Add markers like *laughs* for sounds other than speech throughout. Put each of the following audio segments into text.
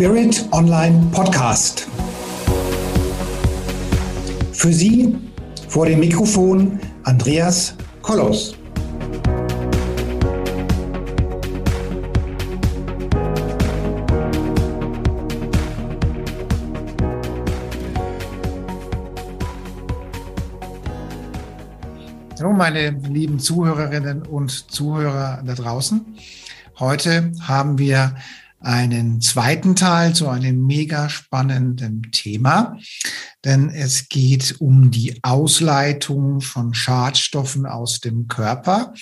Spirit Online Podcast. Für Sie vor dem Mikrofon Andreas Kollos. Hallo meine lieben Zuhörerinnen und Zuhörer da draußen. Heute haben wir einen zweiten Teil zu einem mega spannenden Thema, denn es geht um die Ausleitung von Schadstoffen aus dem Körper.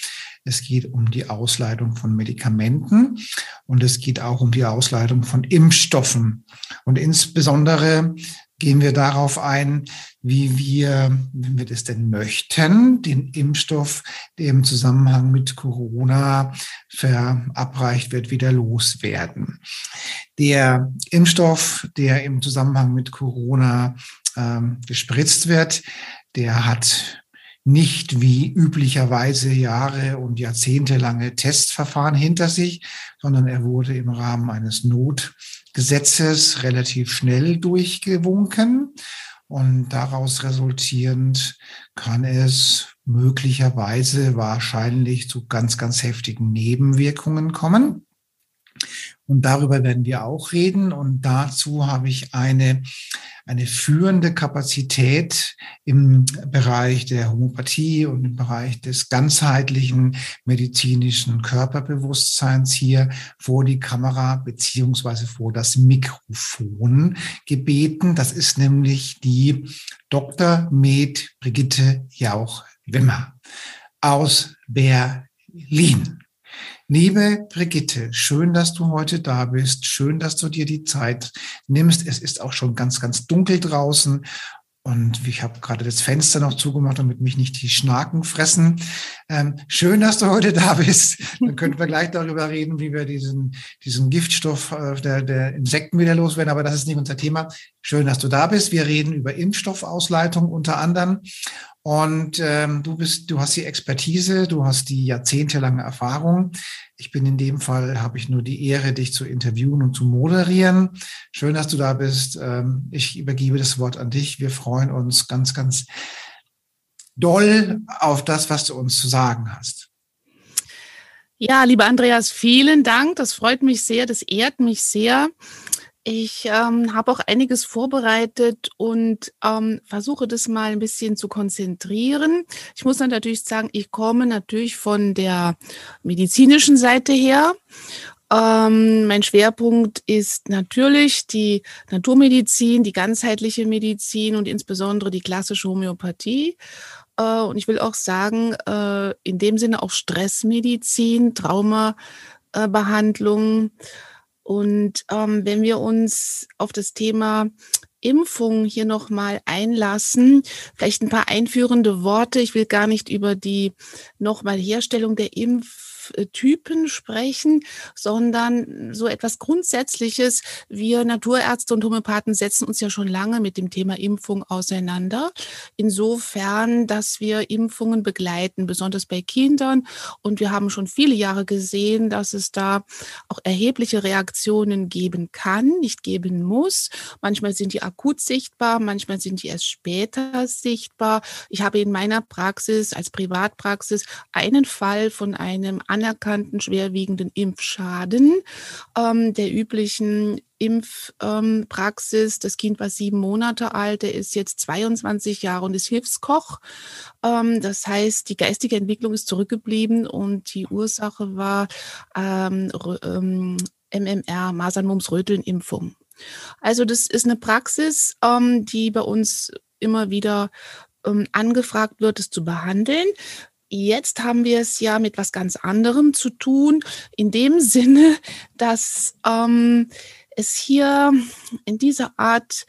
Es geht um die Ausleitung von Medikamenten und es geht auch um die Ausleitung von Impfstoffen. Und insbesondere gehen wir darauf ein, wie wir, wenn wir das denn möchten, den Impfstoff, der im Zusammenhang mit Corona verabreicht wird, wieder loswerden. Der Impfstoff, der im Zusammenhang mit Corona ähm, gespritzt wird, der hat nicht wie üblicherweise Jahre und jahrzehntelange Testverfahren hinter sich, sondern er wurde im Rahmen eines Notgesetzes relativ schnell durchgewunken. Und daraus resultierend kann es möglicherweise wahrscheinlich zu ganz, ganz heftigen Nebenwirkungen kommen. Und darüber werden wir auch reden. Und dazu habe ich eine, eine führende Kapazität im Bereich der Homöopathie und im Bereich des ganzheitlichen medizinischen Körperbewusstseins hier vor die Kamera beziehungsweise vor das Mikrofon gebeten. Das ist nämlich die Dr. Med Brigitte Jauch-Wimmer aus Berlin. Liebe Brigitte, schön, dass du heute da bist. Schön, dass du dir die Zeit nimmst. Es ist auch schon ganz, ganz dunkel draußen. Und ich habe gerade das Fenster noch zugemacht, damit mich nicht die Schnaken fressen. Ähm, schön, dass du heute da bist. Dann könnten wir gleich darüber reden, wie wir diesen, diesen Giftstoff äh, der, der Insekten wieder loswerden. Aber das ist nicht unser Thema. Schön, dass du da bist. Wir reden über Impfstoffausleitung unter anderem. Und ähm, du bist, du hast die Expertise, du hast die jahrzehntelange Erfahrung. Ich bin in dem Fall, habe ich nur die Ehre, dich zu interviewen und zu moderieren. Schön, dass du da bist. Ähm, ich übergebe das Wort an dich. Wir freuen uns ganz, ganz doll auf das, was du uns zu sagen hast. Ja, lieber Andreas, vielen Dank. Das freut mich sehr. Das ehrt mich sehr. Ich ähm, habe auch einiges vorbereitet und ähm, versuche das mal ein bisschen zu konzentrieren. Ich muss dann natürlich sagen, ich komme natürlich von der medizinischen Seite her. Ähm, mein Schwerpunkt ist natürlich die Naturmedizin, die ganzheitliche Medizin und insbesondere die klassische Homöopathie. Äh, und ich will auch sagen, äh, in dem Sinne auch Stressmedizin, Traumabehandlung. Äh, und ähm, wenn wir uns auf das Thema Impfung hier nochmal einlassen, vielleicht ein paar einführende Worte. Ich will gar nicht über die nochmal Herstellung der Impf Typen sprechen, sondern so etwas Grundsätzliches. Wir Naturärzte und Homöopathen setzen uns ja schon lange mit dem Thema Impfung auseinander. Insofern, dass wir Impfungen begleiten, besonders bei Kindern. Und wir haben schon viele Jahre gesehen, dass es da auch erhebliche Reaktionen geben kann, nicht geben muss. Manchmal sind die akut sichtbar, manchmal sind die erst später sichtbar. Ich habe in meiner Praxis als Privatpraxis einen Fall von einem anerkannten schwerwiegenden Impfschaden ähm, der üblichen Impfpraxis. Ähm, das Kind war sieben Monate alt, er ist jetzt 22 Jahre und ist Hilfskoch. Ähm, das heißt, die geistige Entwicklung ist zurückgeblieben und die Ursache war ähm, ähm, MMR, Masern-Mumps-Röteln-Impfung. Also das ist eine Praxis, ähm, die bei uns immer wieder ähm, angefragt wird, es zu behandeln. Jetzt haben wir es ja mit was ganz anderem zu tun, in dem *laughs* Sinne, dass ähm, es hier in dieser Art,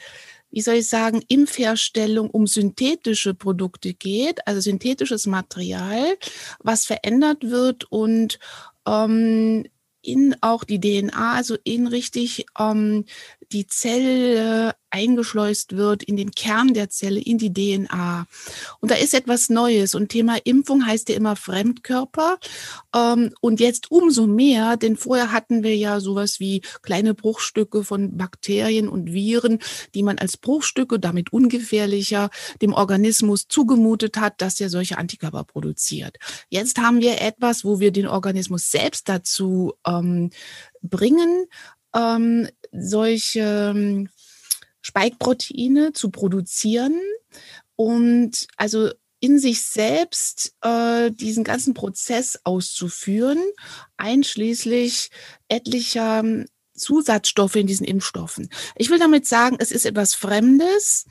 wie soll ich sagen, Impfherstellung um synthetische Produkte geht, also synthetisches Material, was verändert wird und ähm, in auch die DNA, also in richtig ähm, die Zelle eingeschleust wird in den Kern der Zelle, in die DNA. Und da ist etwas Neues. Und Thema Impfung heißt ja immer Fremdkörper. Ähm, und jetzt umso mehr, denn vorher hatten wir ja sowas wie kleine Bruchstücke von Bakterien und Viren, die man als Bruchstücke, damit ungefährlicher, dem Organismus zugemutet hat, dass er solche Antikörper produziert. Jetzt haben wir etwas, wo wir den Organismus selbst dazu ähm, bringen, ähm, solche ähm, Spike-Proteine zu produzieren und also in sich selbst äh, diesen ganzen Prozess auszuführen, einschließlich etlicher ähm, Zusatzstoffe in diesen Impfstoffen. Ich will damit sagen, es ist etwas Fremdes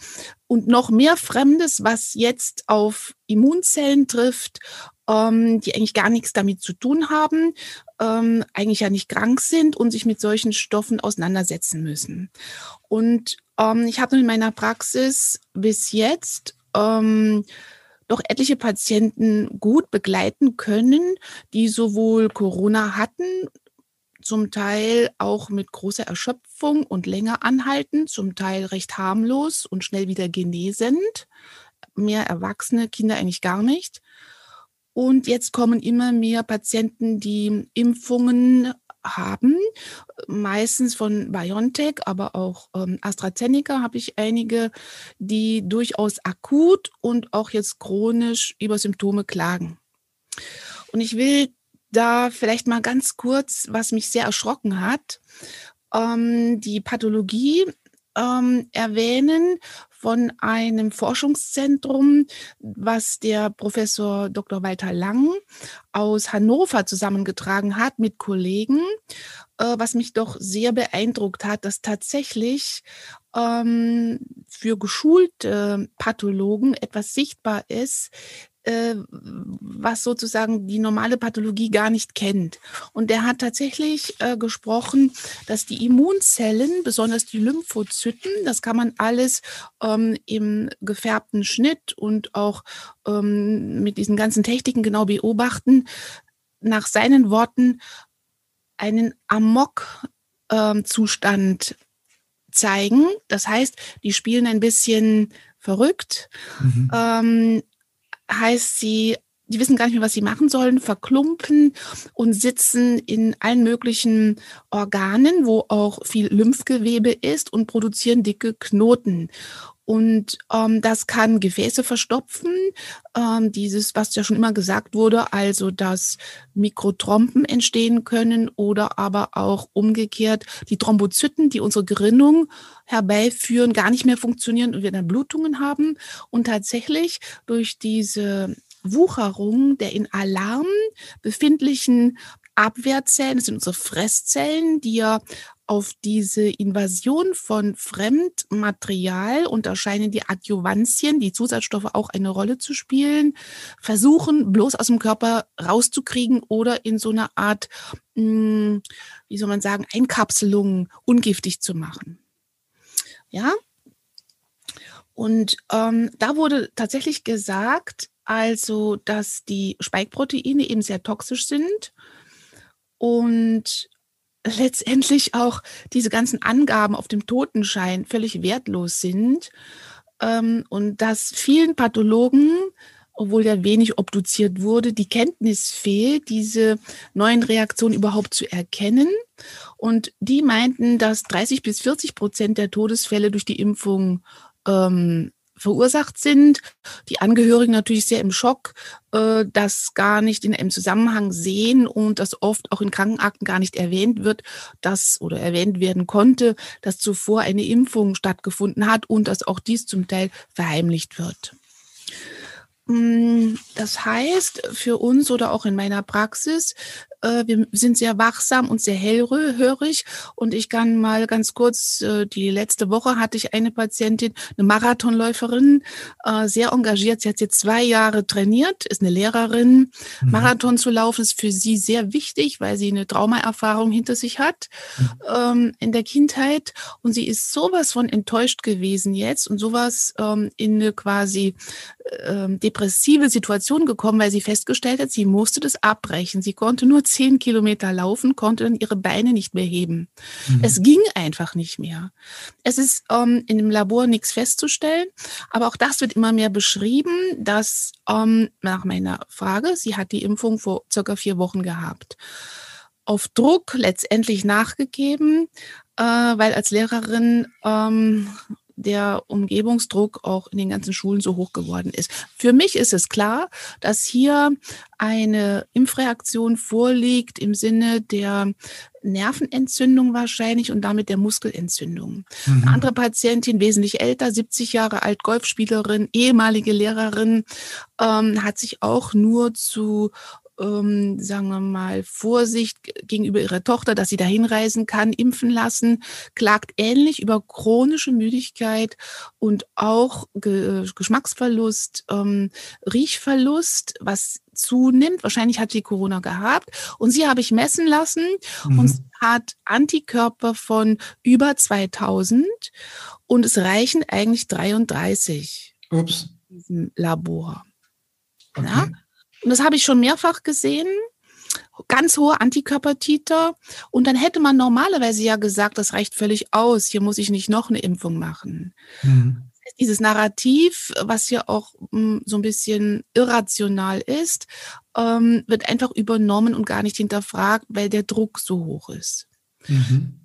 und noch mehr Fremdes, was jetzt auf Immunzellen trifft, ähm, die eigentlich gar nichts damit zu tun haben, ähm, eigentlich ja nicht krank sind und sich mit solchen Stoffen auseinandersetzen müssen. Und ähm, ich habe in meiner Praxis bis jetzt ähm, doch etliche Patienten gut begleiten können, die sowohl Corona hatten, zum Teil auch mit großer Erschöpfung und länger anhalten, zum Teil recht harmlos und schnell wieder genesend. Mehr Erwachsene, Kinder eigentlich gar nicht. Und jetzt kommen immer mehr Patienten, die Impfungen haben, meistens von BioNTech, aber auch ähm, AstraZeneca habe ich einige, die durchaus akut und auch jetzt chronisch über Symptome klagen. Und ich will da vielleicht mal ganz kurz, was mich sehr erschrocken hat, ähm, die Pathologie ähm, erwähnen von einem Forschungszentrum, was der Professor Dr. Walter Lang aus Hannover zusammengetragen hat mit Kollegen, äh, was mich doch sehr beeindruckt hat, dass tatsächlich ähm, für geschulte Pathologen etwas sichtbar ist, äh, was sozusagen die normale Pathologie gar nicht kennt. Und er hat tatsächlich äh, gesprochen, dass die Immunzellen, besonders die Lymphozyten, das kann man alles ähm, im gefärbten Schnitt und auch ähm, mit diesen ganzen Techniken genau beobachten, nach seinen Worten einen Amok-Zustand ähm, zeigen. Das heißt, die spielen ein bisschen verrückt. Mhm. Ähm, heißt sie, die wissen gar nicht mehr, was sie machen sollen, verklumpen und sitzen in allen möglichen Organen, wo auch viel Lymphgewebe ist und produzieren dicke Knoten. Und ähm, das kann Gefäße verstopfen. Ähm, dieses, was ja schon immer gesagt wurde, also dass Mikrotrompen entstehen können oder aber auch umgekehrt die Thrombozyten, die unsere Gerinnung herbeiführen, gar nicht mehr funktionieren und wir dann Blutungen haben. Und tatsächlich durch diese Wucherung der in Alarm befindlichen Abwehrzellen, das sind unsere Fresszellen, die ja auf diese Invasion von Fremdmaterial und da scheinen die Adjuvantien, die Zusatzstoffe auch eine Rolle zu spielen, versuchen bloß aus dem Körper rauszukriegen oder in so einer Art, hm, wie soll man sagen, Einkapselung ungiftig zu machen. Ja. Und ähm, da wurde tatsächlich gesagt, also, dass die Spike-Proteine eben sehr toxisch sind und letztendlich auch diese ganzen Angaben auf dem Totenschein völlig wertlos sind ähm, und dass vielen Pathologen, obwohl ja wenig obduziert wurde, die Kenntnis fehlt, diese neuen Reaktionen überhaupt zu erkennen. Und die meinten, dass 30 bis 40 Prozent der Todesfälle durch die Impfung ähm, verursacht sind. Die Angehörigen natürlich sehr im Schock, äh, das gar nicht in einem Zusammenhang sehen und das oft auch in Krankenakten gar nicht erwähnt wird, dass oder erwähnt werden konnte, dass zuvor eine Impfung stattgefunden hat und dass auch dies zum Teil verheimlicht wird. Mm, das heißt, für uns oder auch in meiner Praxis äh, wir sind sehr wachsam und sehr hellhörig. Und ich kann mal ganz kurz, äh, die letzte Woche hatte ich eine Patientin, eine Marathonläuferin, äh, sehr engagiert. Sie hat jetzt zwei Jahre trainiert, ist eine Lehrerin. Mhm. Marathon zu laufen ist für sie sehr wichtig, weil sie eine Traumaerfahrung hinter sich hat mhm. ähm, in der Kindheit. Und sie ist sowas von enttäuscht gewesen jetzt und sowas ähm, in eine quasi ähm, depressive Situation gekommen, weil sie festgestellt hat, sie musste das abbrechen. Sie konnte nur zehn Kilometer laufen, konnte dann ihre Beine nicht mehr heben. Mhm. Es ging einfach nicht mehr. Es ist ähm, in dem Labor nichts festzustellen, aber auch das wird immer mehr beschrieben, dass ähm, nach meiner Frage, sie hat die Impfung vor circa vier Wochen gehabt, auf Druck letztendlich nachgegeben, äh, weil als Lehrerin ähm, der Umgebungsdruck auch in den ganzen Schulen so hoch geworden ist. Für mich ist es klar, dass hier eine Impfreaktion vorliegt im Sinne der Nervenentzündung wahrscheinlich und damit der Muskelentzündung. Mhm. Eine andere Patientin, wesentlich älter, 70 Jahre alt, Golfspielerin, ehemalige Lehrerin, ähm, hat sich auch nur zu ähm, sagen wir mal, Vorsicht gegenüber ihrer Tochter, dass sie da hinreisen kann, impfen lassen, klagt ähnlich über chronische Müdigkeit und auch Ge Geschmacksverlust, ähm, Riechverlust, was zunimmt. Wahrscheinlich hat sie Corona gehabt. Und sie habe ich messen lassen mhm. und hat Antikörper von über 2000 und es reichen eigentlich 33 Ups. in diesem Labor. Okay. Ja? Und das habe ich schon mehrfach gesehen. Ganz hohe Antikörpertiter. Und dann hätte man normalerweise ja gesagt, das reicht völlig aus. Hier muss ich nicht noch eine Impfung machen. Mhm. Dieses Narrativ, was ja auch mh, hm, so ein bisschen irrational ist, ähm, wird einfach übernommen und gar nicht hinterfragt, weil der Druck so hoch ist. Mhm.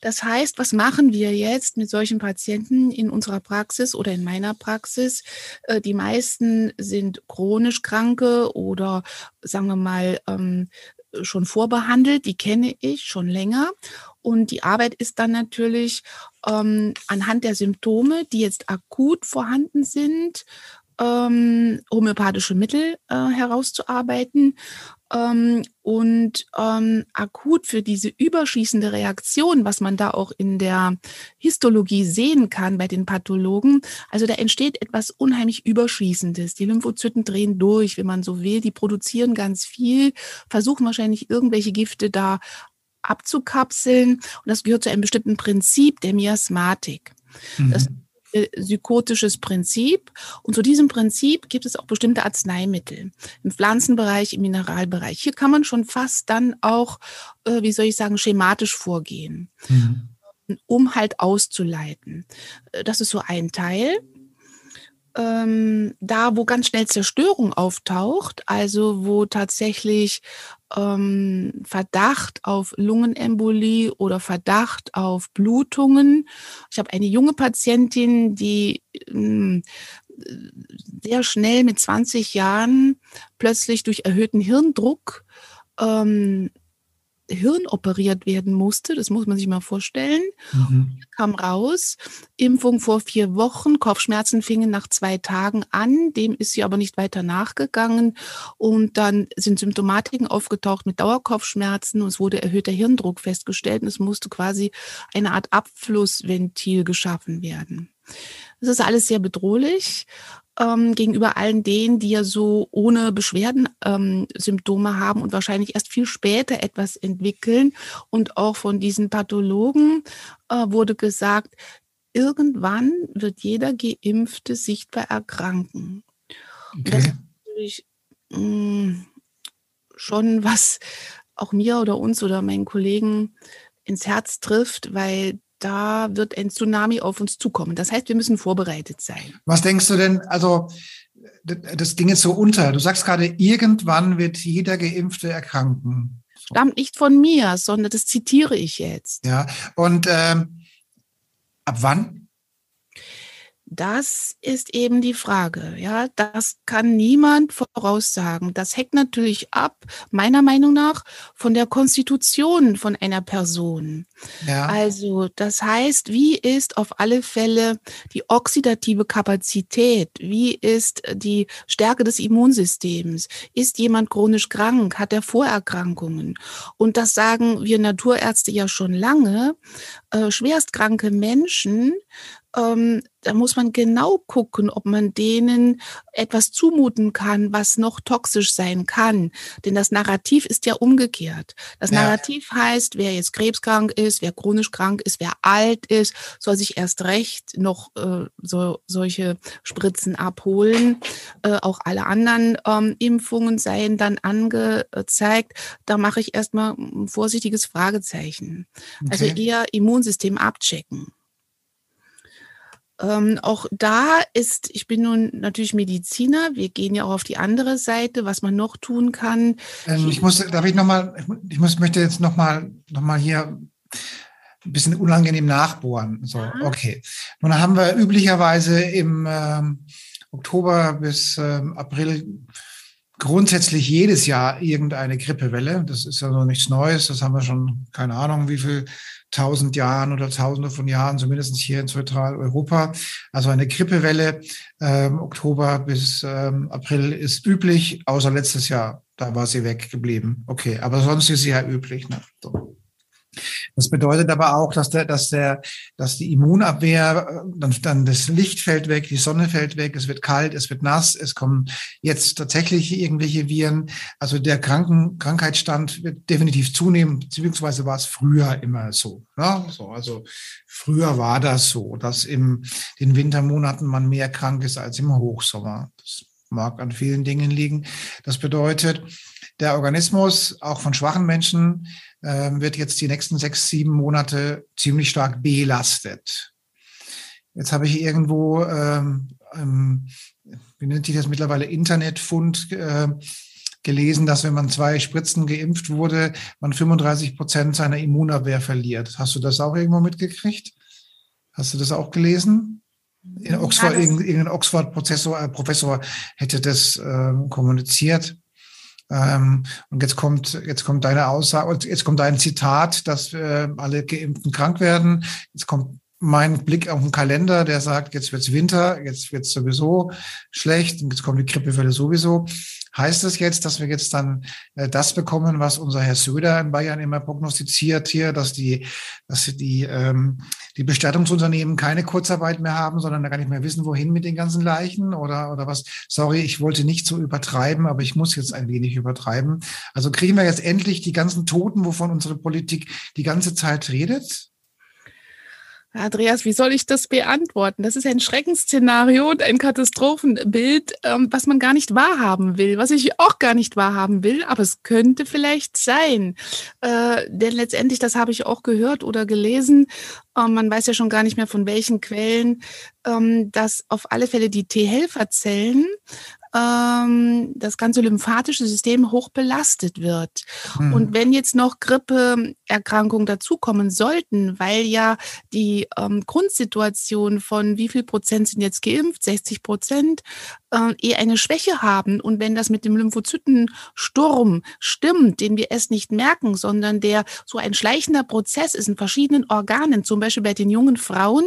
Das heißt, was machen wir jetzt mit solchen Patienten in unserer Praxis oder in meiner Praxis? Äh, die meisten sind chronisch Kranke oder sagen wir mal ähm, schon vorbehandelt, die kenne ich schon länger. Und die Arbeit ist dann natürlich ähm, anhand der Symptome, die jetzt akut vorhanden sind, ähm, homöopathische Mittel äh, herauszuarbeiten ähm, und ähm, akut für diese überschießende Reaktion, was man da auch in der Histologie sehen kann bei den Pathologen, also da entsteht etwas unheimlich Überschießendes. Die Lymphozyten drehen durch, wenn man so will, die produzieren ganz viel, versuchen wahrscheinlich irgendwelche Gifte da abzukapseln und das gehört zu einem bestimmten Prinzip der Miasmatik. Mhm. Das psychotisches Prinzip. Und zu diesem Prinzip gibt es auch bestimmte Arzneimittel im Pflanzenbereich, im Mineralbereich. Hier kann man schon fast dann auch, äh, wie soll ich sagen, schematisch vorgehen, mhm. um halt auszuleiten. Äh, das ist so ein Teil ähm, da, wo ganz schnell Zerstörung auftaucht, also wo tatsächlich ähm, Verdacht auf Lungenembolie oder Verdacht auf Blutungen. Ich habe eine junge Patientin, die ähm, sehr schnell mit 20 Jahren plötzlich durch erhöhten Hirndruck ähm, Hirn operiert werden musste. Das muss man sich mal vorstellen. Mhm. Kam raus, Impfung vor vier Wochen, Kopfschmerzen fingen nach zwei Tagen an. Dem ist sie aber nicht weiter nachgegangen. Und dann sind Symptomatiken aufgetaucht mit Dauerkopfschmerzen und es wurde erhöhter Hirndruck festgestellt und es musste quasi eine Art Abflussventil geschaffen werden. Das ist alles sehr bedrohlich ähm, gegenüber allen denen, die ja so ohne Beschwerden ähm, Symptome haben und wahrscheinlich erst viel später etwas entwickeln. Und auch von diesen Pathologen äh, wurde gesagt, irgendwann wird jeder Geimpfte sichtbar erkranken. Okay. das ist natürlich mh, mm, schon was auch mir oder uns oder meinen Kollegen ins Herz trifft, weil da wird ein Tsunami auf uns zukommen. Das heißt, wir müssen vorbereitet sein. Was denkst du denn, also das ging jetzt so unter. Du sagst gerade, irgendwann wird jeder Geimpfte erkranken. Stammt nicht von mir, sondern das zitiere ich jetzt. Ja, und ähm, ab wann? Das ist eben die Frage. Ja, das kann niemand voraussagen. Das hängt natürlich ab, meiner Meinung nach, von der Konstitution von einer Person. Ja. Also, das heißt, wie ist auf alle Fälle die oxidative Kapazität? Wie ist die Stärke des Immunsystems? Ist jemand chronisch krank? Hat er Vorerkrankungen? Und das sagen wir Naturärzte ja schon lange. Äh, schwerstkranke Menschen ähm, da muss man genau gucken, ob man denen etwas zumuten kann, was noch toxisch sein kann. Denn das Narrativ ist ja umgekehrt. Das ja. Narrativ heißt, wer jetzt krebskrank ist, wer chronisch krank ist, wer alt ist, soll sich erst recht noch äh, so, solche Spritzen abholen. Äh, auch alle anderen ähm, Impfungen seien dann angezeigt. Da mache ich erstmal ein vorsichtiges Fragezeichen. Also okay. Also eher Immunsystem abchecken. Ähm, auch da ist, ich bin nun natürlich Mediziner, wir gehen ja auch auf die andere Seite, was man noch tun kann. Ähm, ich muss, darf ich nochmal, ich muss, möchte jetzt nochmal noch mal hier ein bisschen unangenehm nachbohren. So, ja. okay. Nun haben wir üblicherweise im ähm, Oktober bis ähm, April grundsätzlich jedes Jahr irgendeine Grippewelle. Das ist ja noch nichts Neues. Das haben wir schon, keine Ahnung, wie viel tausend Jahren oder tausende von Jahren, zumindest hier in Zentraleuropa. Also eine Grippewelle ähm, Oktober bis ähm, April ist üblich, außer letztes Jahr. Da war sie weggeblieben. Okay, aber sonst ist sie ja üblich. Ne? So. Das bedeutet aber auch, dass der, dass der, dass die Immunabwehr, äh, dann, dann das Licht fällt weg, die Sonne fällt weg, es wird kalt, es wird nass, es kommen jetzt tatsächlich irgendwelche Viren. Also der Kranken, Krankheitsstand wird definitiv zunehmen, beziehungsweise war es früher immer so. Ne? so. Also früher war das so, dass im den Wintermonaten man mehr krank ist als im Hochsommer. Das mag an vielen Dingen liegen. Das bedeutet, der Organismus, auch von schwachen Menschen, wird jetzt die nächsten sechs, sieben Monate ziemlich stark belastet. Jetzt habe ich irgendwo, ähm, ähm, wie nennt sich das mittlerweile, Internetfund äh, gelesen, dass wenn man zwei Spritzen geimpft wurde, man 35 Prozent seiner Immunabwehr verliert. Hast du das auch irgendwo mitgekriegt? Hast du das auch gelesen? In Oxford, ja, irgendein Oxford-Professor äh, Professor hätte das äh, kommuniziert. Ähm, und jetzt kommt, jetzt kommt deine Aussage, jetzt kommt dein Zitat, dass äh, alle Geimpften krank werden. Jetzt kommt mein Blick auf den Kalender, der sagt, jetzt wird's Winter, jetzt wird's sowieso schlecht und jetzt kommt die Grippewelle sowieso. Heißt das jetzt, dass wir jetzt dann äh, das bekommen, was unser Herr Söder in Bayern immer prognostiziert hier, dass die, dass die, ähm, die Bestattungsunternehmen keine Kurzarbeit mehr haben, sondern da gar nicht mehr wissen, wohin mit den ganzen Leichen oder, oder was? Sorry, ich wollte nicht so übertreiben, aber ich muss jetzt ein wenig übertreiben. Also kriegen wir jetzt endlich die ganzen Toten, wovon unsere Politik die ganze Zeit redet? Andreas, wie soll ich das beantworten? Das ist ein Schreckensszenario und ein Katastrophenbild, ähm, was man gar nicht wahrhaben will, was ich auch gar nicht wahrhaben will, aber es könnte vielleicht sein. Äh, denn letztendlich, das habe ich auch gehört oder gelesen, man weiß ja schon gar nicht mehr von welchen Quellen, ähm, dass auf alle Fälle die T-Helferzellen ähm, das ganze lymphatische System hoch belastet wird. Mhm. Und wenn jetzt noch Grippeerkrankungen dazukommen sollten, weil ja die ähm, Grundsituation von wie viel Prozent sind jetzt geimpft, 60 Prozent, äh, eher eine Schwäche haben. Und wenn das mit dem Lymphozytensturm stimmt, den wir erst nicht merken, sondern der so ein schleichender Prozess ist in verschiedenen Organen, zum Beispiel bei den jungen Frauen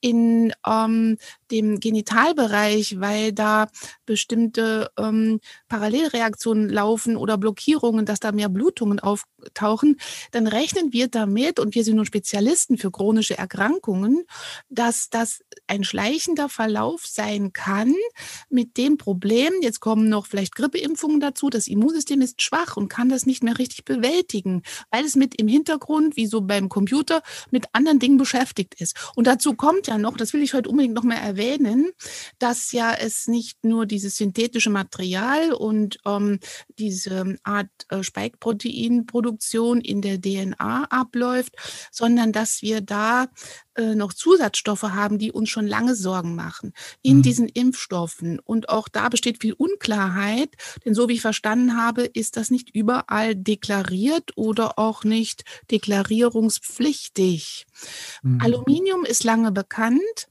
in ähm, dem Genitalbereich, weil da bestimmte ähm, Parallelreaktionen laufen oder Blockierungen, dass da mehr Blutungen auftauchen, dann rechnen wir damit, und wir sind nun Spezialisten für chronische Erkrankungen, dass das ein schleichender Verlauf sein kann mit dem Problem, jetzt kommen noch vielleicht Grippeimpfungen dazu, das Immunsystem ist schwach und kann das nicht mehr richtig bewältigen, weil es mit im Hintergrund, wie so beim Computer, mit anderen Dingen beschäftigt ist. Und dazu kommt ja noch, das will ich heute unbedingt noch mal erwähnen, dass ja es nicht nur dieses synthetische Material und ähm, diese Art äh, Spike-Proteinproduktion in der DNA abläuft, sondern dass wir da äh, noch Zusatzstoffe haben, die uns schon lange Sorgen machen in mhm. diesen Impfstoffen. Und auch da besteht viel Unklarheit, denn so wie ich verstanden habe, ist das nicht überall deklariert oder auch nicht deklarierungspflichtig. Mhm. Aluminium ist lange bekannt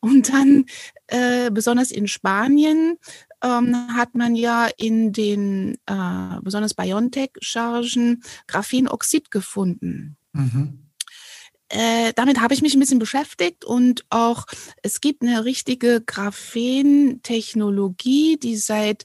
und dann äh, besonders in Spanien ähm, hat man ja in den äh, besonders BioNTech-Chargen Graphenoxid gefunden. Mhm äh, damit habe ich mich ein bisschen beschäftigt und auch es gibt eine richtige Graphen-Technologie, die seit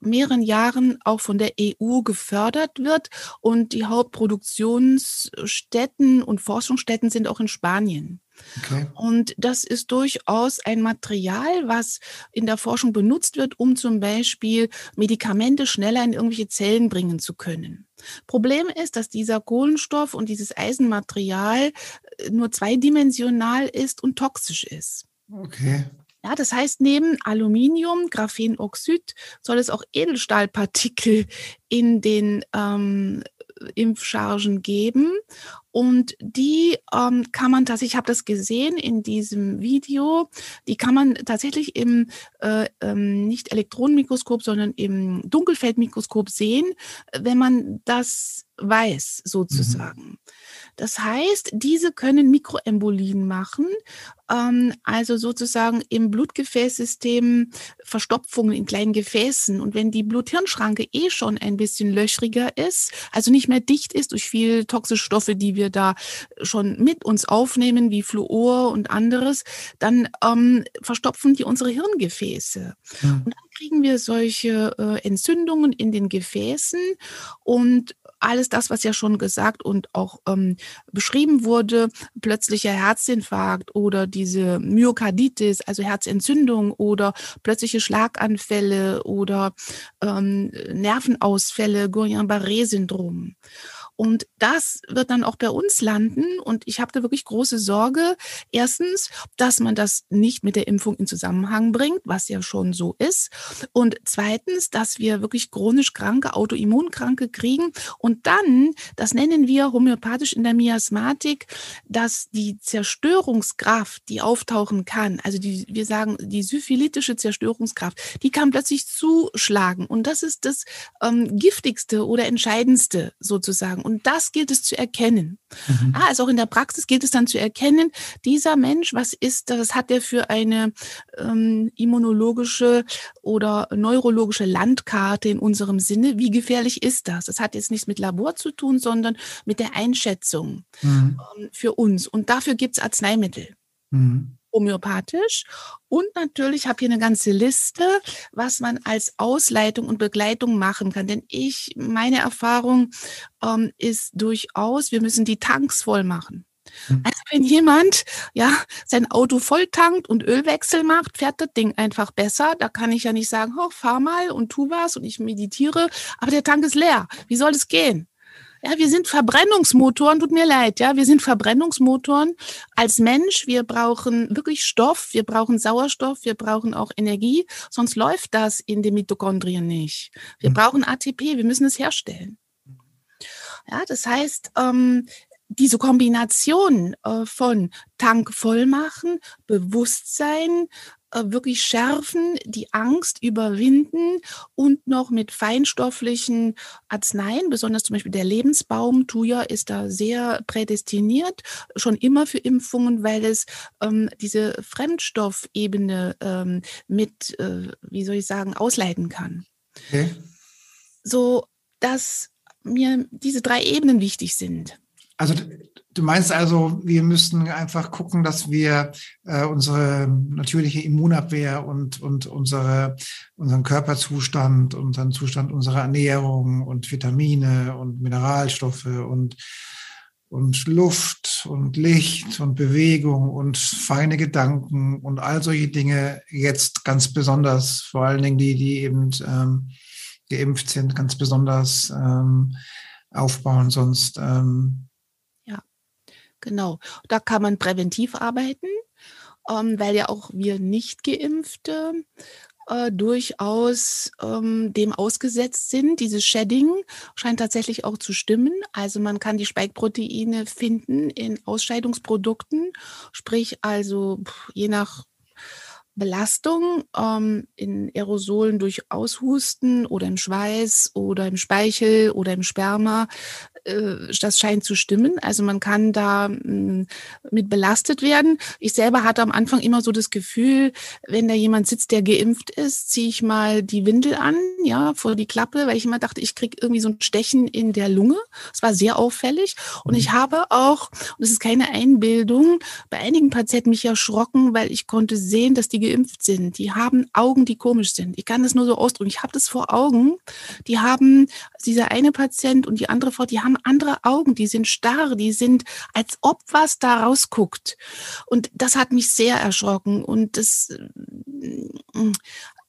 mehreren Jahren auch von der EU gefördert wird und die Hauptproduktionsstätten und Forschungsstätten sind auch in Spanien. Okay. Und das ist durchaus ein Material, was in der Forschung benutzt wird, um zum Beispiel Medikamente schneller in irgendwelche Zellen bringen zu können. Problem ist, dass dieser Kohlenstoff und dieses Eisenmaterial äh, nur zweidimensional ist und toxisch ist. Okay. Ja, das heißt, neben Aluminium, Graphenoxid soll es auch Edelstahlpartikel in den ähm, Impfchargen geben. Und die ähm, kann man tatsächlich, ich habe das gesehen in diesem Video, die kann man tatsächlich im äh, ähm, nicht Elektronenmikroskop, sondern im Dunkelfeldmikroskop sehen, wenn man das weiß, sozusagen. Mhm. Das heißt, diese können Mikroembolien machen, ähm, also sozusagen im Blutgefäßsystem Verstopfungen in kleinen Gefäßen. Und wenn die Blut-Hirn-Schranke eh schon ein bisschen löchriger ist, also nicht mehr dicht ist durch viel toxische Stoffe, die wir da schon mit uns aufnehmen, wie Fluor und anderes, dann ähm, verstopfen die unsere Hirngefäße. Ja. Und dann kriegen wir solche äh, Entzündungen in den Gefäßen und alles das, was ja schon gesagt und auch ähm, beschrieben wurde, plötzlicher Herzinfarkt oder diese Myokarditis, also Herzentzündung oder plötzliche Schlaganfälle oder ähm, Nervenausfälle, Guillain-Barré-Syndrom. Und das wird dann auch bei uns landen. Und ich habe da wirklich große Sorge. Erstens, dass man das nicht mit der Impfung in Zusammenhang bringt, was ja schon so ist. Und zweitens, dass wir wirklich chronisch Kranke, Autoimmunkranke kriegen. Und dann, das nennen wir homöopathisch in der Miasmatik, dass die Zerstörungskraft, die auftauchen kann, also die, wir sagen, die syphilitische Zerstörungskraft, die kann plötzlich zuschlagen. Und das ist das ähm, giftigste oder entscheidendste sozusagen. Das gilt es zu erkennen. Mhm. Ah, also auch in der Praxis gilt es dann zu erkennen, dieser Mensch, was ist, was hat der für eine ähm, immunologische oder neurologische Landkarte in unserem Sinne? Wie gefährlich ist das? Das hat jetzt nichts mit Labor zu tun, sondern mit der Einschätzung mhm. ähm, für uns. Und dafür gibt es Arzneimittel. Mhm homöopathisch. Und natürlich habe ich eine ganze Liste, was man als Ausleitung und Begleitung machen kann. Denn ich, meine Erfahrung ähm, ist durchaus, wir müssen die Tanks voll machen. Hm. Also wenn jemand ja sein Auto voll tankt und Ölwechsel macht, fährt das Ding einfach besser. Da kann ich ja nicht sagen, oh, fahr mal und tu was und ich meditiere, aber der Tank ist leer. Wie soll das gehen? Ja, wir sind Verbrennungsmotoren, tut mir leid, ja, wir sind Verbrennungsmotoren als Mensch. Wir brauchen wirklich Stoff, wir brauchen Sauerstoff, wir brauchen auch Energie, sonst läuft das in den Mitochondrien nicht. Wir mhm. brauchen ATP, wir müssen es herstellen. Ja, das heißt, ähm, diese Kombination äh, von Tank voll machen, Bewusstsein, wirklich schärfen, die Angst überwinden und noch mit feinstofflichen Arzneien, besonders zum Beispiel der Lebensbaum, Thuja ist da sehr prädestiniert, schon immer für Impfungen, weil es ähm, diese Fremdstoffebene ähm, mit, äh, wie soll ich sagen, ausleiten kann. Okay. So, dass mir diese drei Ebenen wichtig sind. Also du meinst also, wir müssten einfach gucken, dass wir äh, unsere natürliche Immunabwehr und, und unsere, unseren Körperzustand, unseren Zustand unserer Ernährung und Vitamine und Mineralstoffe und, und Luft und Licht und Bewegung und feine Gedanken und all solche Dinge jetzt ganz besonders, vor allen Dingen die, die eben ähm, geimpft sind, ganz besonders ähm, aufbauen. Sonst ähm, Genau, da kann man präventiv arbeiten, ähm, weil ja auch wir Nicht-Geimpfte äh, durchaus ähm, dem ausgesetzt sind. Dieses Shedding scheint tatsächlich auch zu stimmen. Also man kann die Spike-Proteine finden in Ausscheidungsprodukten, sprich also je nach Belastung ähm, in Aerosolen durch Aushusten oder im Schweiß oder im Speichel oder im Sperma das scheint zu stimmen. Also man kann da mm, mit belastet werden. Ich selber hatte am Anfang immer so das Gefühl, wenn da jemand sitzt, der geimpft ist, ziehe ich mal die Windel an, ja, vor die Klappe, weil ich immer dachte, ich kriege irgendwie so ein Stechen in der Lunge. Es war sehr auffällig. Und ich mhm. habe auch, und es ist keine Einbildung, bei einigen Patienten mich erschrocken, weil ich konnte sehen, dass die geimpft sind. Die haben Augen, die komisch sind. Ich kann das nur so ausdrücken. Ich habe das vor Augen. Die haben, dieser eine Patient und die andere Frau, die haben andere Augen, die sind starr, die sind, als ob was da rausguckt. Und das hat mich sehr erschrocken. Und das. Mm,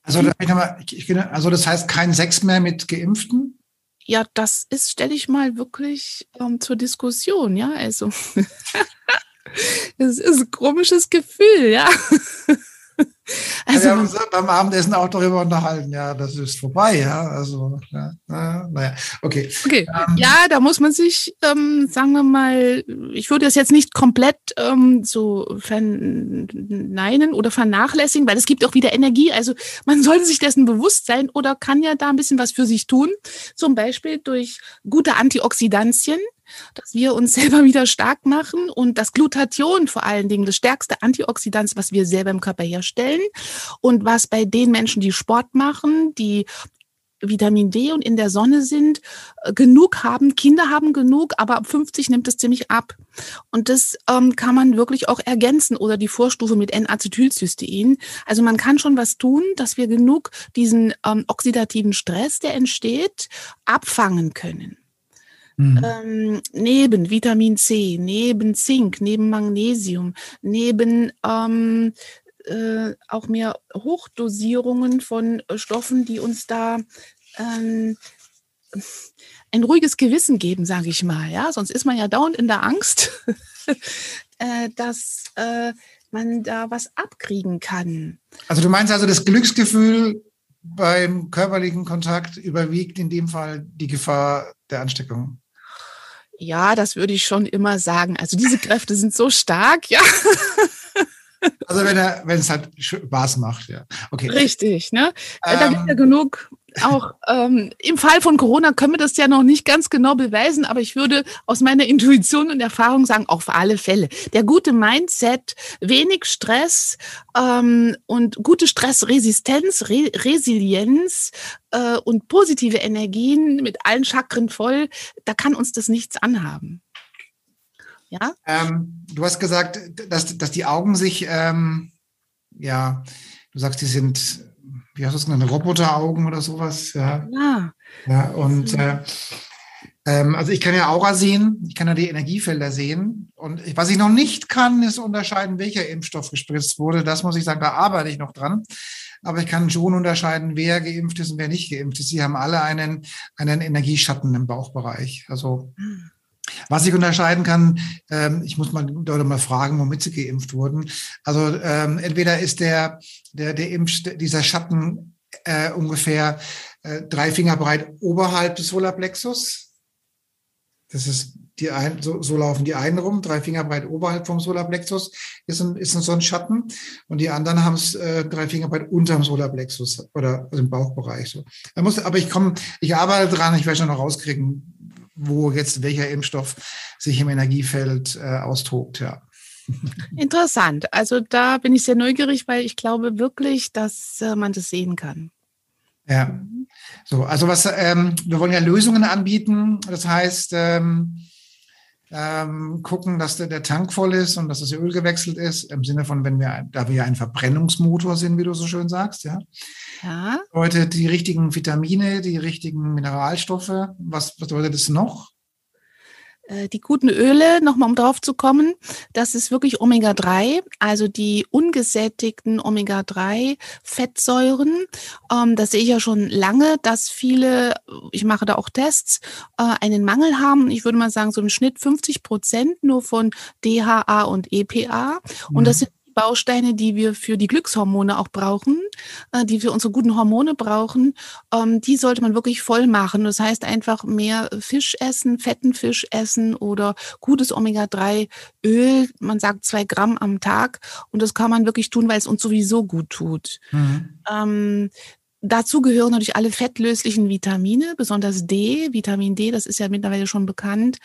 also, also das heißt kein Sex mehr mit Geimpften? Ja, das ist, stelle ich mal wirklich ähm, zur Diskussion, ja. Also *laughs* es ist ein komisches Gefühl, ja. *laughs* *laughs* Also, wir haben uns beim Abendessen auch darüber unterhalten, ja, das ist vorbei, ja. Also, ja, naja, okay. Okay, ähm, ja, da muss man sich, ähm, sagen wir mal, ich würde es jetzt nicht komplett ähm, so verneinen oder vernachlässigen, weil es gibt auch wieder Energie. Also man *laughs* sollte sich dessen bewusst sein oder kann ja da ein bisschen was für sich tun. Zum Beispiel durch gute Antioxidantien dass wir uns *laughs* selber wieder stark machen und das Glutathion vor allen Dingen, das stärkste Antioxidant, was wir selber im Körper herstellen und was bei den Menschen, die Sport machen, die Vitamin D und in der Sonne sind, äh, genug haben. Kinder haben genug, aber ab 50 nimmt es ziemlich ab. Und das ähm, kann man wirklich auch ergänzen oder die Vorstufe mit N-Acetylcystein. Also man kann schon was tun, dass wir genug diesen ähm, oxidativen Stress, der entsteht, abfangen können. Mhm. Ähm, neben Vitamin C, neben Zink, neben Magnesium, neben ähm, äh, auch mehr Hochdosierungen von Stoffen, die uns da ähm, ein ruhiges Gewissen geben, sage ich mal. Ja, sonst ist man ja dauernd in der Angst, *laughs* äh, dass äh, man da was abkriegen kann. Also du meinst also, das Glücksgefühl beim körperlichen Kontakt überwiegt in dem Fall die Gefahr der Ansteckung? Ja, das würde ich schon immer sagen. Also diese Kräfte sind so stark, ja. Also wenn er, wenn es halt Spaß macht, ja. Okay. Richtig, ne? Ähm, da gibt ja genug auch ähm, im Fall von Corona können wir das ja noch nicht ganz genau beweisen, aber ich würde aus meiner Intuition und Erfahrung sagen, auf alle Fälle. Der gute Mindset, wenig Stress ähm, und gute Stressresistenz, Re Resilienz äh, und positive Energien mit allen Chakren voll, da kann uns das nichts anhaben. Ja? Ähm, du hast gesagt, dass, dass die Augen sich, ähm, ja, du sagst, die sind wie heißt das genannt, Roboteraugen oder sowas. Ja. Ja. ja und äh, ähm, also ich kann ja Aura sehen, ich kann ja die Energiefelder sehen. Und was ich noch nicht kann, ist unterscheiden, welcher Impfstoff gespritzt wurde. Das muss ich sagen, da arbeite ich noch dran. Aber ich kann schon unterscheiden, wer geimpft ist und wer nicht geimpft ist. Sie haben alle einen, einen Energieschatten im Bauchbereich. Also hm. Was ich unterscheiden kann, ähm, ich muss mal Leute mal fragen, womit sie geimpft wurden. Also ähm, entweder ist der, der, der Impf, dieser Schatten äh, ungefähr äh, drei Finger breit oberhalb des Solarplexus. Das ist die ein, so, so laufen die einen rum, drei Finger breit oberhalb vom Solarplexus ist ein, ist ein so ein Schatten und die anderen haben es äh, drei Finger breit unterm Solarplexus oder also im Bauchbereich. So. Da muss, aber ich komme, ich arbeite dran, ich werde schon noch rauskriegen, wo jetzt welcher Impfstoff sich im Energiefeld äh, austobt, ja. Interessant. Also da bin ich sehr neugierig, weil ich glaube wirklich, dass äh, man das sehen kann. Ja, so, also was, ähm, wir wollen ja Lösungen anbieten. Das heißt, ähm, ähm, gucken, dass der, der, Tank voll ist und dass das Öl gewechselt ist, im Sinne von, wenn wir, da wir ja ein Verbrennungsmotor sind, wie du so schön sagst, ja. Ja. Bedeutet die richtigen Vitamine, die richtigen Mineralstoffe. Was bedeutet es noch? Äh, die guten Öle, nochmal um drauf zu kommen, das ist wirklich Omega-3, also die ungesättigten Omega-3-Fettsäuren. Ähm, das sehe ich ja schon lange, dass viele, ich mache da auch Tests, äh, einen Mangel haben. Ich würde mal sagen, so im Schnitt 50 Prozent nur von DHA und EPA. Und das mhm. sind Bausteine, die wir für die Glückshormone auch brauchen, äh, die für unsere guten Hormone brauchen, ähm, die sollte man wirklich voll machen. Das heißt einfach mehr Fisch essen, fetten Fisch essen oder gutes Omega-3-Öl. Man sagt zwei Gramm am Tag und das kann man wirklich tun, weil es uns sowieso gut tut. Mhm. Ähm, dazu gehören natürlich alle fettlöslichen Vitamine, besonders D, Vitamin D, das ist ja mittlerweile schon bekannt,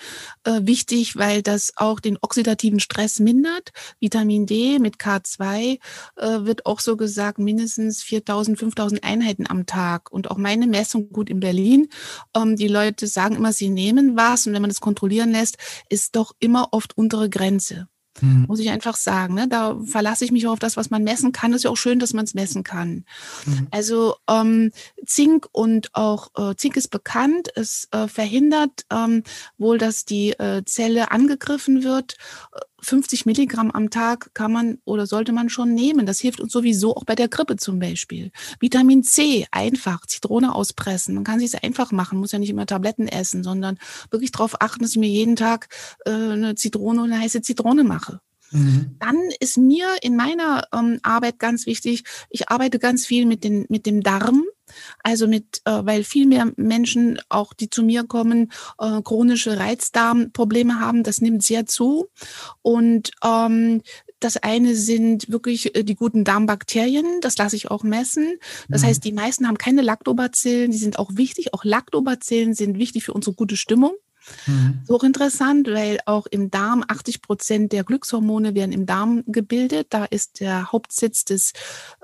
äh, wichtig, weil das auch den oxidativen Stress mindert. Vitamin D mit K2 äh, wird auch so gesagt mindestens 4000, 5000 Einheiten am Tag. Und auch meine Messung, gut in Berlin, ähm, die Leute sagen immer, sie nehmen was und wenn man das kontrollieren lässt, ist doch immer oft untere Grenze. Mhm. Muss ich einfach sagen. Ne? Da verlasse ich mich auch auf das, was man messen kann. Ist ja auch schön, dass man es messen kann. Mhm. Also ähm, Zink und auch äh, Zink ist bekannt. Es äh, verhindert ähm, wohl, dass die äh, Zelle angegriffen wird. 50 Milligramm am Tag kann man oder sollte man schon nehmen. Das hilft uns sowieso auch bei der Grippe zum Beispiel. Vitamin C, einfach, Zitrone auspressen. Man kann sich einfach machen, muss ja nicht immer Tabletten essen, sondern wirklich darauf achten, dass ich mir jeden Tag äh, eine Zitrone und eine heiße Zitrone mache. Mhm. Dann ist mir in meiner ähm, Arbeit ganz wichtig, ich arbeite ganz viel mit, den, mit dem Darm. Also mit, äh, weil viel mehr Menschen, auch die zu mir kommen, äh, chronische Reizdarmprobleme haben, das nimmt sehr zu. Und ähm, das eine sind wirklich äh, die guten Darmbakterien, das lasse ich auch messen. Das mhm. heißt, die meisten haben keine Lactobacillen, die sind auch wichtig. Auch Lactobacillen sind wichtig für unsere gute Stimmung. Mhm. So interessant, weil auch im Darm 80 Prozent der Glückshormone werden im Darm gebildet. Da ist der Hauptsitz des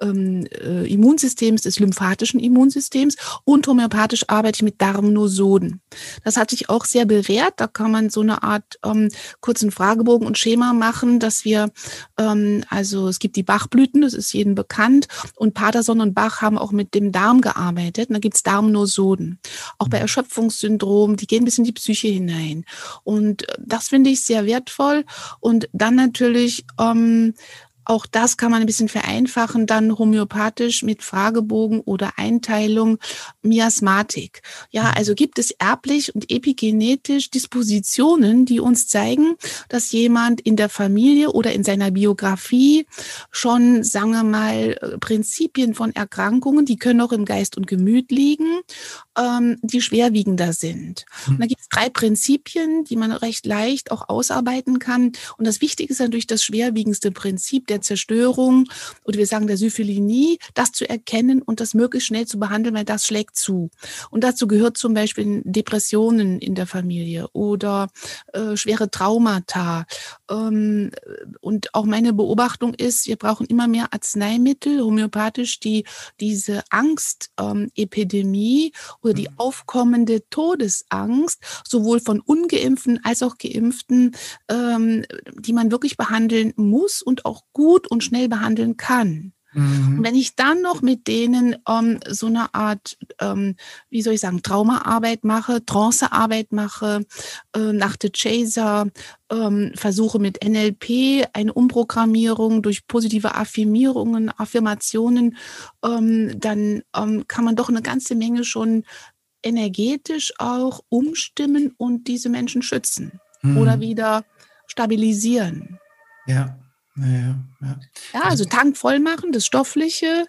ähm, äh, Immunsystems, des lymphatischen Immunsystems. Und homöopathisch arbeite ich mit Darmnosoden. Das hat sich auch sehr bewährt. Da kann man so eine Art ähm, kurzen Fragebogen und Schema machen, dass wir, ähm, also es gibt die Bachblüten, das ist jedem bekannt. Und Paterson und Bach haben auch mit dem Darm gearbeitet. Und da gibt es Darmnosoden. Auch bei mhm. Erschöpfungssyndrom, die gehen bis in die Psyche hinein. Und das finde ich sehr wertvoll. Und dann natürlich ähm, auch das kann man ein bisschen vereinfachen, dann homöopathisch mit Fragebogen oder Einteilung Miasmatik. Ja, mhm. also gibt es erblich und epigenetisch Dispositionen, die uns zeigen, dass jemand in der Familie oder in seiner Biografie schon, sagen wir mal, Prinzipien von Erkrankungen, die können auch im Geist und Gemüt liegen, ähm, die schwerwiegender sind. Und da gibt es drei Prinzipien, die man recht leicht auch ausarbeiten kann. Und das Wichtige ist natürlich das schwerwiegendste Prinzip, der Zerstörung oder wir sagen der Syphilie, das zu erkennen und das möglichst schnell zu behandeln, weil das schlägt zu. Und dazu gehört zum Beispiel Depressionen in der Familie oder äh, schwere Traumata. Ähm, und auch meine Beobachtung ist, wir brauchen immer mehr Arzneimittel, homöopathisch, die diese Angstepidemie ähm, oder die mhm. aufkommende Todesangst sowohl von ungeimpften als auch geimpften, ähm, die man wirklich behandeln muss und auch gut gut und schnell behandeln kann. Mhm. Und wenn ich dann noch mit denen ähm, so eine Art, ähm, wie soll ich sagen, Traumaarbeit mache, Trancearbeit mache, äh, nach The Chaser, ähm, versuche mit NLP eine Umprogrammierung durch positive Affirmierungen, Affirmationen, ähm, dann ähm, kann man doch eine ganze Menge schon energetisch auch umstimmen und diese Menschen schützen mhm. oder wieder stabilisieren. Ja. Ja, ja, ja. also Tank voll machen, das Stoffliche,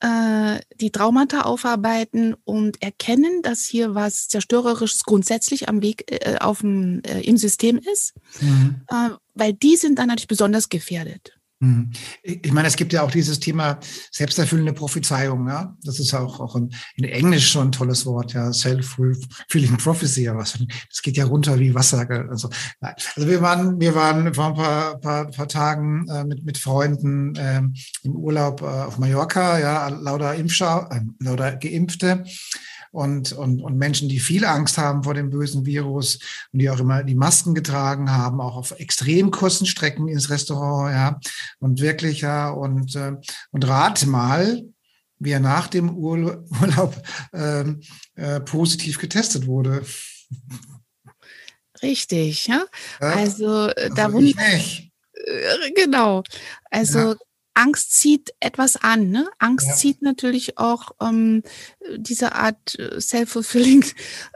äh, die Traumata aufarbeiten und erkennen, dass hier was Zerstörerisches grundsätzlich am Weg äh, auf dem, äh, im System ist, mhm. äh, weil die sind dann natürlich besonders gefährdet. Hm. Ich meine, es gibt ja auch dieses Thema selbsterfüllende Prophezeiung, ja. Das ist auch, auch in, in Englisch schon ein tolles Wort, ja. Self-fulfilling prophecy, was. Das geht ja runter wie Wasser. Also, also wir waren, wir waren vor ein paar, paar, paar Tagen äh, mit, mit Freunden äh, im Urlaub äh, auf Mallorca, ja, lauter Impfschau, äh, lauter Geimpfte und, und, und Menschen, die viel Angst haben vor dem bösen Virus und die auch immer die Masken getragen haben, auch auf extrem kurzen Strecken ins Restaurant, ja, und wirklich, ja, und, äh, und rate mal, wie er nach dem *laughs* Urlaub ähm, äh, positiv getestet wurde. Richtig, ja. ja also, äh, also da wundert. Äh, genau. Also ja. Angst zieht etwas an. Ne? Angst ja. zieht natürlich auch ähm, diese Art äh, self-fulfilling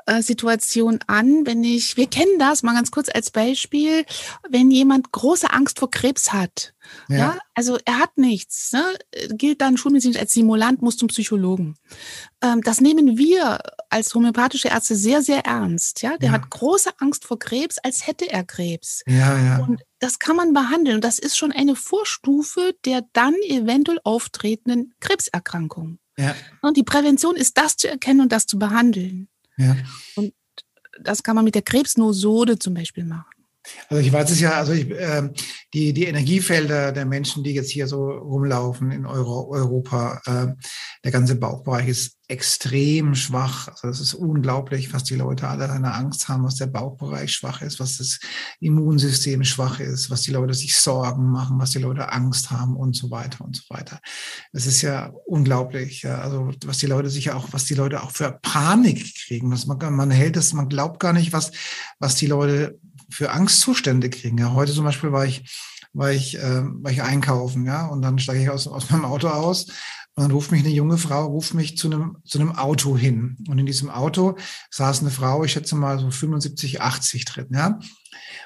äh, Situation an. Wenn ich, wir kennen das mal ganz kurz als Beispiel, wenn jemand große Angst vor Krebs hat, ja. ja. also er hat nichts, ne? gilt dann schulmedizinisch als Simulant, muss zum Psychologen. Ähm, das nehmen wir als homöopathische Ärzte sehr, sehr ernst. Ja, der ja. hat große Angst vor Krebs, als hätte er Krebs. Ja, ja. Und das kann man behandeln. Und das ist schon eine Vorstufe der dann eventuell auftretenden Krebserkrankung. Ja. Und die Prävention ist das zu erkennen und das zu behandeln. Ja. Und das kann man mit der Krebsnosode zum Beispiel machen. Also ich weiß es ja, also ich, äh, die, die Energiefelder der Menschen, die jetzt hier so rumlaufen in Euro, Europa, äh, der ganze Bauchbereich ist extrem schwach. Also es ist unglaublich, was die Leute alle eine Angst haben, was der Bauchbereich schwach ist, was das Immunsystem schwach ist, was die Leute sich Sorgen machen, was die Leute Angst haben und so weiter und so weiter. Es ist ja unglaublich, ja, also was die Leute sich auch, was die Leute auch für Panik kriegen. Was man, man hält es, man glaubt gar nicht, was, was die Leute für Angstzustände kriegen. Ja, heute zum Beispiel war ich, war ich, äh, war ich einkaufen, ja, und dann steige ich aus, aus meinem Auto aus und dann ruft mich eine junge Frau, ruft mich zu einem, zu einem Auto hin. Und in diesem Auto saß eine Frau, ich schätze mal so 75, 80 drin, ja.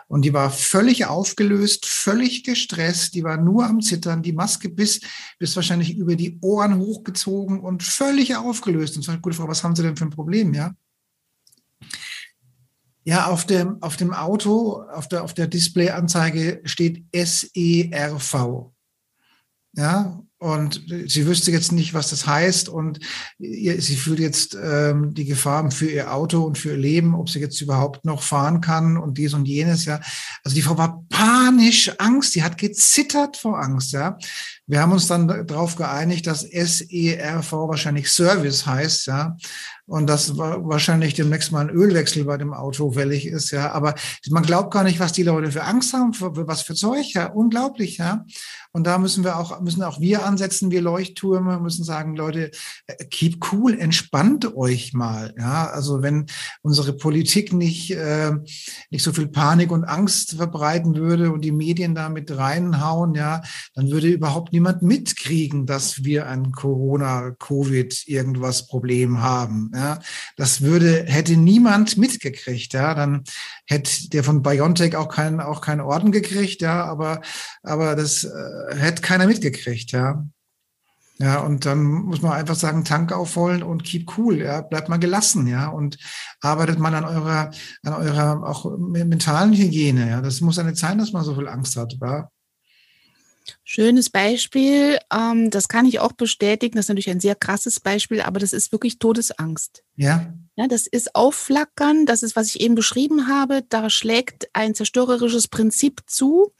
Und die war völlig aufgelöst, völlig gestresst, die war nur am Zittern, die Maske bis, bis wahrscheinlich über die Ohren hochgezogen und völlig aufgelöst. Und so, gute Frau, was haben Sie denn für ein Problem, ja? Ja, auf dem, auf dem Auto, auf der, auf der Displayanzeige steht SERV. Ja, und sie wüsste jetzt nicht, was das heißt und ihr, sie fühlt jetzt ähm, die Gefahren für ihr Auto und für ihr Leben, ob sie jetzt überhaupt noch fahren kann und dies und jenes, ja. Also die Frau war panisch Angst, die hat gezittert vor Angst, ja. Wir haben uns dann darauf geeinigt, dass SERV wahrscheinlich Service heißt, ja und dass wahrscheinlich demnächst mal ein Ölwechsel bei dem Auto fällig ist, ja. Aber man glaubt gar nicht, was die Leute für Angst haben, für, was für Zeug, ja. Unglaublich, ja. Und da müssen wir auch, müssen auch wir ansetzen, wir Leuchttürme, müssen sagen, Leute, äh, keep cool, entspannt euch mal, ja. Also wenn unsere Politik nicht, äh, nicht so viel Panik und Angst verbreiten würde und die Medien da mit reinhauen, ja, dann würde überhaupt niemand mitkriegen, dass wir ein Corona, Covid, irgendwas Problem haben. Ja, das würde, hätte niemand mitgekriegt. Ja, dann hätte der von Biontech auch keinen, auch keinen Orden gekriegt. Ja, aber, aber das äh, hätte keiner mitgekriegt. Ja. Ja, und dann muss man einfach sagen, Tank aufholen und keep cool, ja, bleibt mal gelassen, ja, und arbeitet mal an eurer, an eurer auch mentalen Hygiene, ja. Das muss ja nicht sein, dass man so viel Angst hat, ja. Schönes Beispiel, ähm, das kann ich auch bestätigen. Das ist natürlich ein sehr krasses Beispiel, aber das ist wirklich Todesangst. Ja. Ja, das ist Aufflackern, das ist, was ich eben beschrieben habe. Da schlägt ein zerstörerisches Prinzip zu.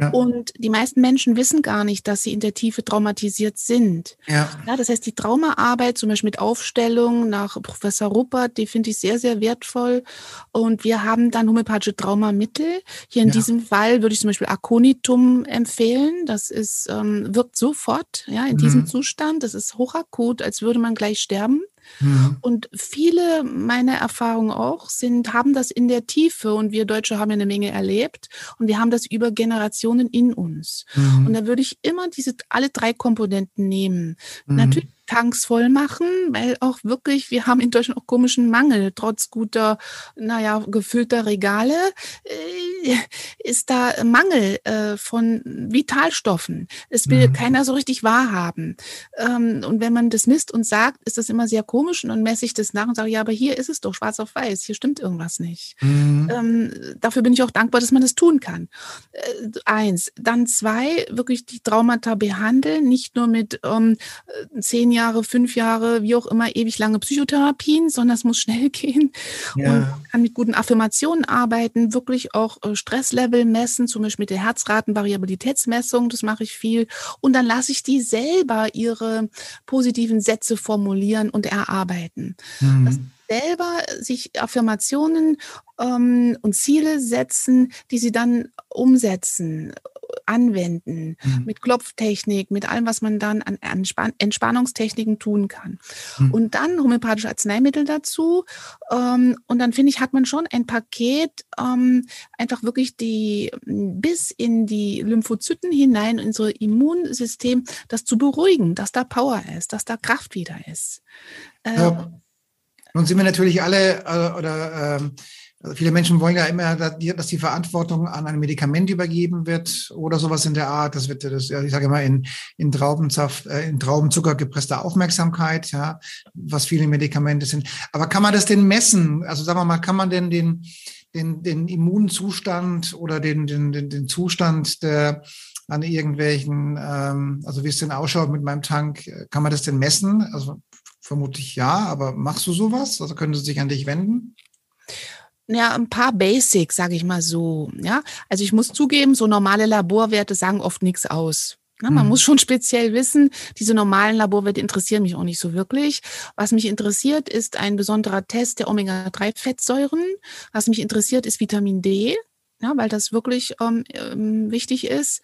Ja. Und die meisten Menschen wissen gar nicht, dass sie in der Tiefe traumatisiert sind. Ja. ja das heißt, die Traumaarbeit, zum Beispiel mit Aufstellung nach Professor Ruppert, die finde ich sehr, sehr wertvoll. Und wir haben dann homöopathische Traumamittel. Hier in ja. diesem Fall würde ich zum Beispiel Aconitum empfehlen. Das ist, ähm, wirkt sofort, ja, in mhm. diesem Zustand. Das ist hochakut, als würde man gleich sterben. Mhm. Und viele meiner Erfahrungen auch sind, haben das in der Tiefe und wir Deutsche haben ja eine Menge erlebt und wir haben das über Generationen in uns. Mhm. Und da würde ich immer diese alle drei Komponenten nehmen. Mhm. Natürlich Tanks voll machen, weil auch wirklich, wir haben in Deutschland auch komischen Mangel, trotz guter, naja, gefüllter Regale, äh, ist da Mangel äh, von Vitalstoffen. Es will mhm. keiner so richtig wahrhaben. Ähm, und wenn man das misst und sagt, ist das immer sehr komisch und dann messe ich das nach und sage, ja, aber hier ist es doch schwarz auf weiß, hier stimmt irgendwas nicht. Mhm. Ähm, dafür bin ich auch dankbar, dass man das tun kann. Äh, eins. Dann zwei, wirklich die Traumata behandeln, nicht nur mit ähm, zehn Jahren Jahre, fünf Jahre, wie auch immer, ewig lange Psychotherapien, sondern es muss schnell *laughs* gehen ja. und kann mit guten Affirmationen arbeiten, wirklich auch äh, Stresslevel messen, zum Beispiel mit der Herzratenvariabilitätsmessung, das mache ich viel. Und dann lasse ich die selber ihre positiven Sätze formulieren und erarbeiten. Mhm selber sich Affirmationen ähm, und Ziele setzen, die sie dann umsetzen anwenden, mhm. mit Klopftechnik, mit allem, was man dann an Entspann Entspannungstechniken tun kann. Mhm. Und dann homöopathische Arzneimittel dazu. Ähm, und dann finde ich, hat man schon ein Paket, ähm, einfach wirklich die bis in die Lymphozyten hinein, in unser Immunsystem, das zu beruhigen, dass da Power ist, dass da Kraft wieder ist. Äh, ja. Nun sind wir natürlich alle äh, oder ähm, also viele Menschen wollen ja immer, dass die Verantwortung an ein Medikament übergeben wird oder sowas in der Art. Das wird, das, ich sage immer, in, in Traubensaft, äh, in Traubenzucker gepresste Aufmerksamkeit, ja, was viele Medikamente sind. Aber kann man das denn messen? Also sagen wir mal, kann man denn den, den, den Immunzustand oder den, den, den, den Zustand der, an irgendwelchen, ähm, also wie es denn ausschaut mit meinem Tank, kann man das denn messen? Also vermutlich ja, aber machst du sowas? Also können sie sich an dich wenden? Ja, ein paar Basics, sage ich mal so. Ja, also ich muss zugeben, so normale Laborwerte sagen oft nichts aus. Ja, man mhm. muss schon speziell wissen, diese normalen Laborwerte interessieren mich auch nicht so wirklich. Was mich interessiert, ist ein besonderer Test der Omega-3-Fettsäuren. Was mich interessiert, ist Vitamin D ja, weil das wirklich ähm, ähm, wichtig ist.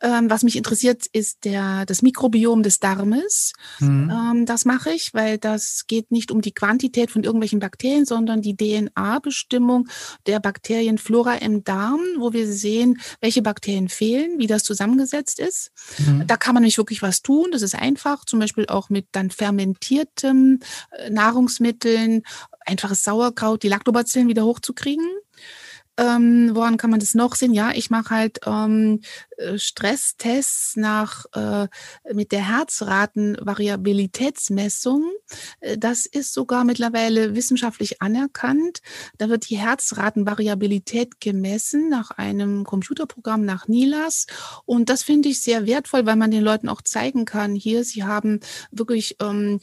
Ähm, was mich interessiert, ist der, das Mikrobiom des Darmes. Mhm. Ähm, das mache ich, weil das geht nicht um die Quantität von irgendwelchen Bakterien, sondern die DNA-Bestimmung der Bakterienflora im Darm, wo wir sehen, welche Bakterien fehlen, wie das zusammengesetzt ist. Mhm. Da kann man nicht wirklich was tun. Das ist einfach, zum Beispiel auch mit dann fermentiertem äh, Nahrungsmitteln, einfaches Sauerkraut, die Lactobacillen wieder hochzukriegen. Ähm, woran kann man das noch sehen? Ja, ich mache halt ähm, äh, Stresstests nach äh, mit der Herzratenvariabilitätsmessung. Äh, das ist sogar mittlerweile wissenschaftlich anerkannt. Da wird die Herzratenvariabilität gemessen nach einem Computerprogramm nach NILAS. Und das finde ich sehr wertvoll, weil man den Leuten auch zeigen kann, hier, sie haben wirklich ähm,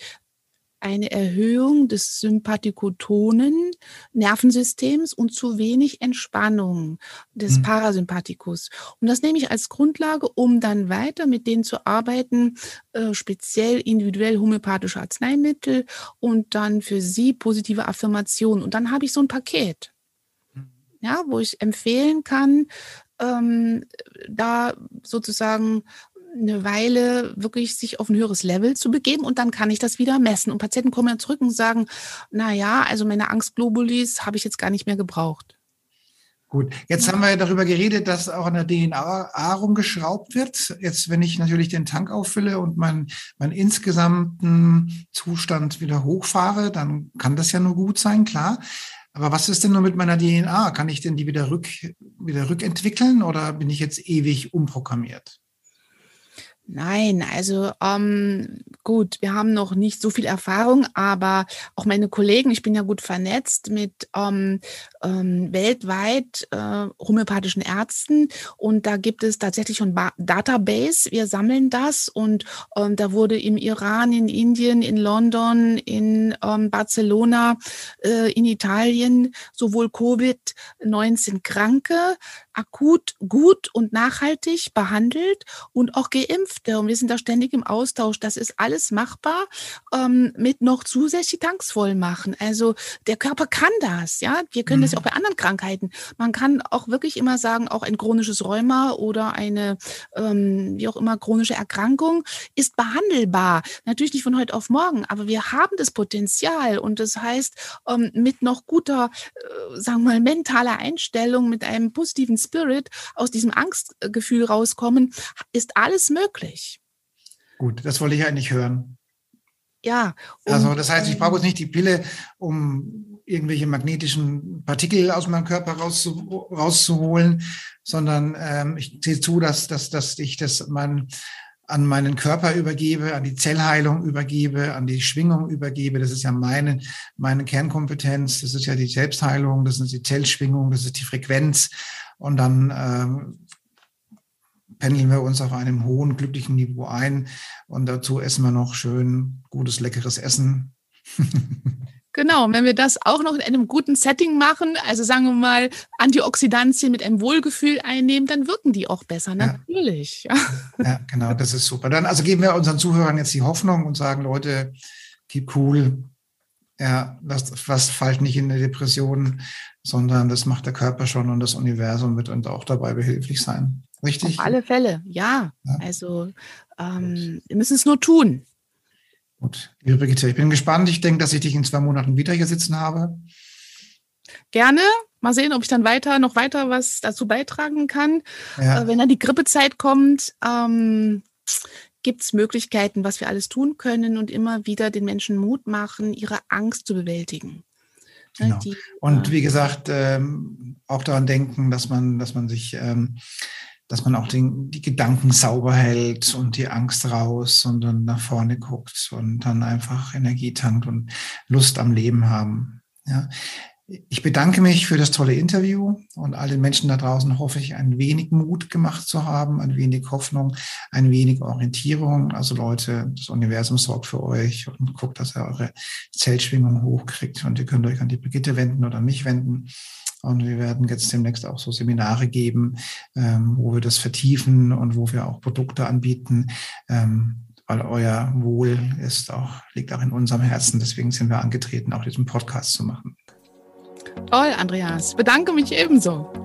eine Erhöhung des sympathikotonen Nervensystems und zu wenig Entspannung des mhm. Parasympathikus. Und das nehme ich als Grundlage, um dann weiter mit denen zu arbeiten, äh, speziell individuell homöopathische Arzneimittel und dann für sie positive Affirmationen. Und dann habe ich so ein Paket, mhm. ja, wo ich empfehlen kann, ähm, da sozusagen eine Weile wirklich sich auf ein höheres Level zu begeben und dann kann ich das wieder messen. Und Patienten kommen ja zurück und sagen, na ja, also meine Angstglobulis habe ich jetzt gar nicht mehr gebraucht. Gut, jetzt ja. haben wir ja darüber geredet, dass auch an der DNA rumgeschraubt wird. Jetzt, wenn ich natürlich den Tank auffülle und meinen mein insgesamten Zustand wieder hochfahre, dann kann das ja nur gut sein, klar. Aber was ist denn nur mit meiner DNA? Kann ich denn die wieder, rück, wieder rückentwickeln oder bin ich jetzt ewig umprogrammiert? Nein, also ähm, gut, wir haben noch nicht so viel Erfahrung, aber auch meine Kollegen, ich bin ja gut vernetzt mit ähm, ähm, weltweit äh, homöopathischen Ärzten und da gibt es tatsächlich schon ba Database. Wir sammeln das und ähm, da wurde im Iran, in Indien, in London, in ähm, Barcelona, äh, in Italien sowohl Covid-19 Kranke akut gut und nachhaltig behandelt und auch Geimpfte. Und wir sind da ständig im Austausch. Das ist alles machbar ähm, mit noch zusätzlich tanksvoll machen. Also der Körper kann das. Ja, wir können mhm. das ja auch bei anderen Krankheiten. Man kann auch wirklich immer sagen, auch ein chronisches Rheuma oder eine ähm, wie auch immer chronische Erkrankung ist behandelbar. Natürlich nicht von heute auf morgen, aber wir haben das Potenzial. Und das heißt, ähm, mit noch guter, äh, sagen wir mal, mentaler Einstellung, mit einem positiven Spirit, aus diesem Angstgefühl rauskommen, ist alles möglich. Gut, das wollte ich eigentlich hören. Ja. also das heißt, ich brauche jetzt nicht die Pille, um irgendwelche magnetischen Partikel aus meinem Körper rauszu, rauszuholen, sondern ähm, ich sehe zu, dass, dass, dass ich das mein, an meinen Körper übergebe, an die Zellheilung übergebe, an die Schwingung übergebe. Das ist ja meine, meine Kernkompetenz. Das ist ja die Selbstheilung, das ist die Zellschwingung, das ist die Frequenz. Und dann äh, pendeln wir uns auf einem hohen, glücklichen Niveau ein. Und dazu essen wir noch schön gutes, leckeres Essen. *laughs* Genau, wenn wir das auch noch in einem guten Setting machen, also sagen wir mal Antioxidantien mit einem Wohlgefühl einnehmen, dann wirken die auch besser, natürlich. Ja, *laughs* ja genau, das ist super. Dann also geben wir unseren Zuhörern jetzt die Hoffnung und sagen, Leute, keep cool. Ja, was, was fällt nicht in eine Depression, sondern das macht der Körper schon und das Universum wird uns auch dabei behilflich sein. Richtig? Auf alle Fälle, ja. ja. Also ähm, wir müssen es nur tun. Gut, liebe Brigitte, ich bin gespannt. Ich denke, dass ich dich in zwei Monaten wieder hier sitzen habe. Gerne. Mal sehen, ob ich dann weiter noch weiter was dazu beitragen kann. Ja. Äh, wenn dann die Grippezeit kommt, ähm, gibt es Möglichkeiten, was wir alles tun können und immer wieder den Menschen Mut machen, ihre Angst zu bewältigen. Genau. Die, und äh, wie gesagt, ähm, auch daran denken, dass man, dass man sich, ähm, dass man auch den, die Gedanken sauber hält und die Angst raus und dann nach vorne guckt und dann einfach Energie tankt und Lust am Leben haben. Ja. Ich bedanke mich für das tolle Interview und allen Menschen da draußen hoffe ich, ein wenig Mut gemacht zu haben, ein wenig Hoffnung, ein wenig Orientierung. Also Leute, das Universum sorgt für euch und guckt, dass ihr eure Zellschwingung hochkriegt und ihr könnt euch an die Brigitte wenden oder mich wenden. Und wir werden jetzt demnächst auch so Seminare geben, ähm, wo wir das vertiefen und wo wir auch Produkte anbieten, ähm, weil euer Wohl ist auch, liegt auch in unserem Herzen. Deswegen sind wir angetreten, auch diesen Podcast zu machen. Toll, Andreas. Bedanke mich ebenso.